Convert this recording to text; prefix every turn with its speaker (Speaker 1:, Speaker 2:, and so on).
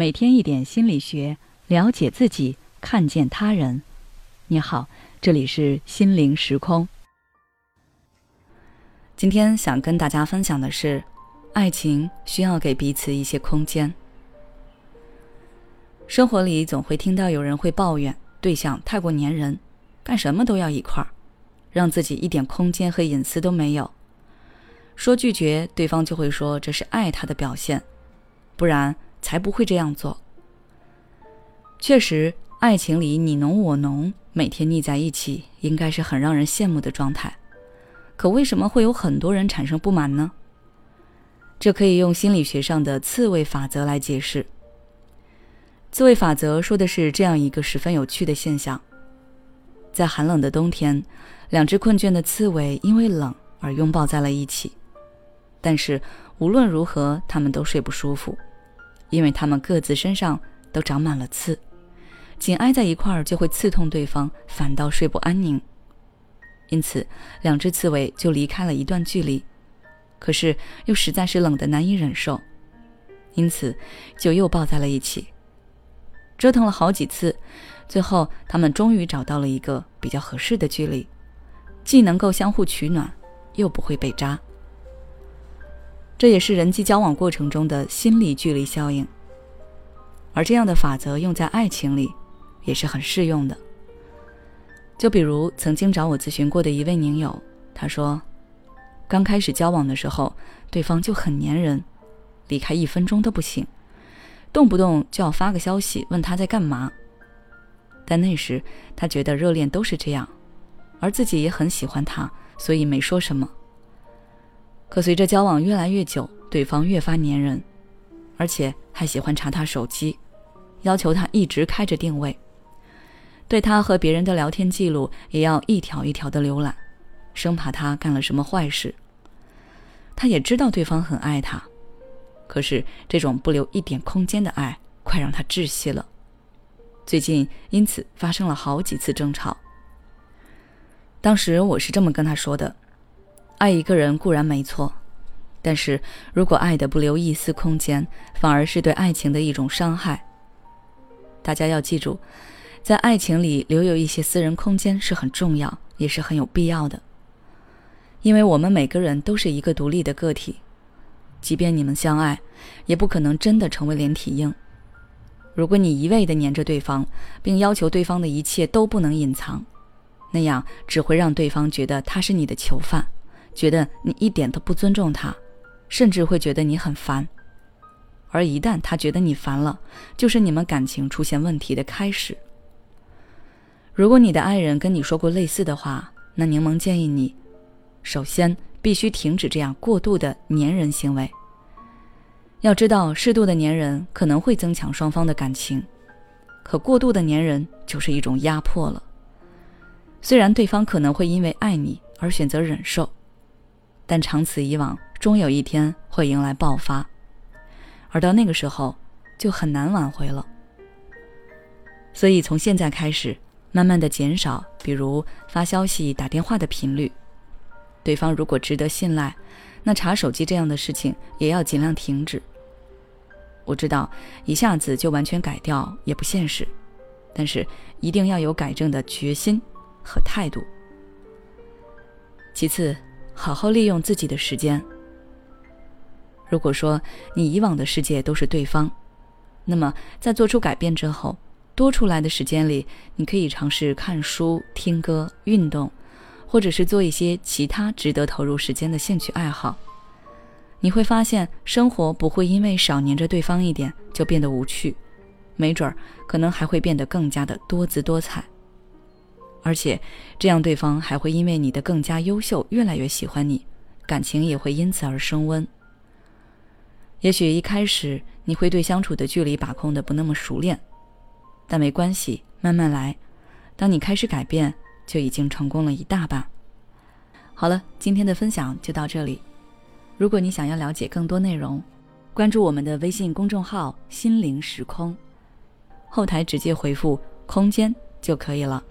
Speaker 1: 每天一点心理学，了解自己，看见他人。你好，这里是心灵时空。今天想跟大家分享的是，爱情需要给彼此一些空间。生活里总会听到有人会抱怨对象太过粘人，干什么都要一块儿，让自己一点空间和隐私都没有。说拒绝，对方就会说这是爱他的表现，不然。才不会这样做。确实，爱情里你侬我侬，每天腻在一起，应该是很让人羡慕的状态。可为什么会有很多人产生不满呢？这可以用心理学上的刺猬法则来解释。刺猬法则说的是这样一个十分有趣的现象：在寒冷的冬天，两只困倦的刺猬因为冷而拥抱在了一起，但是无论如何，它们都睡不舒服。因为他们各自身上都长满了刺，紧挨在一块儿就会刺痛对方，反倒睡不安宁。因此，两只刺猬就离开了一段距离，可是又实在是冷得难以忍受，因此就又抱在了一起。折腾了好几次，最后他们终于找到了一个比较合适的距离，既能够相互取暖，又不会被扎。这也是人际交往过程中的心理距离效应，而这样的法则用在爱情里也是很适用的。就比如曾经找我咨询过的一位宁友，他说，刚开始交往的时候，对方就很粘人，离开一分钟都不行，动不动就要发个消息问他在干嘛。但那时他觉得热恋都是这样，而自己也很喜欢他，所以没说什么。可随着交往越来越久，对方越发粘人，而且还喜欢查他手机，要求他一直开着定位，对他和别人的聊天记录也要一条一条的浏览，生怕他干了什么坏事。他也知道对方很爱他，可是这种不留一点空间的爱，快让他窒息了。最近因此发生了好几次争吵。当时我是这么跟他说的。爱一个人固然没错，但是如果爱的不留一丝空间，反而是对爱情的一种伤害。大家要记住，在爱情里留有一些私人空间是很重要，也是很有必要的。因为我们每个人都是一个独立的个体，即便你们相爱，也不可能真的成为连体婴。如果你一味的黏着对方，并要求对方的一切都不能隐藏，那样只会让对方觉得他是你的囚犯。觉得你一点都不尊重他，甚至会觉得你很烦。而一旦他觉得你烦了，就是你们感情出现问题的开始。如果你的爱人跟你说过类似的话，那柠檬建议你，首先必须停止这样过度的粘人行为。要知道，适度的粘人可能会增强双方的感情，可过度的粘人就是一种压迫了。虽然对方可能会因为爱你而选择忍受。但长此以往，终有一天会迎来爆发，而到那个时候，就很难挽回了。所以从现在开始，慢慢的减少，比如发消息、打电话的频率。对方如果值得信赖，那查手机这样的事情也要尽量停止。我知道一下子就完全改掉也不现实，但是一定要有改正的决心和态度。其次。好好利用自己的时间。如果说你以往的世界都是对方，那么在做出改变之后，多出来的时间里，你可以尝试看书、听歌、运动，或者是做一些其他值得投入时间的兴趣爱好。你会发现，生活不会因为少黏着对方一点就变得无趣，没准儿可能还会变得更加的多姿多彩。而且，这样对方还会因为你的更加优秀，越来越喜欢你，感情也会因此而升温。也许一开始你会对相处的距离把控的不那么熟练，但没关系，慢慢来。当你开始改变，就已经成功了一大半。好了，今天的分享就到这里。如果你想要了解更多内容，关注我们的微信公众号“心灵时空”，后台直接回复“空间”就可以了。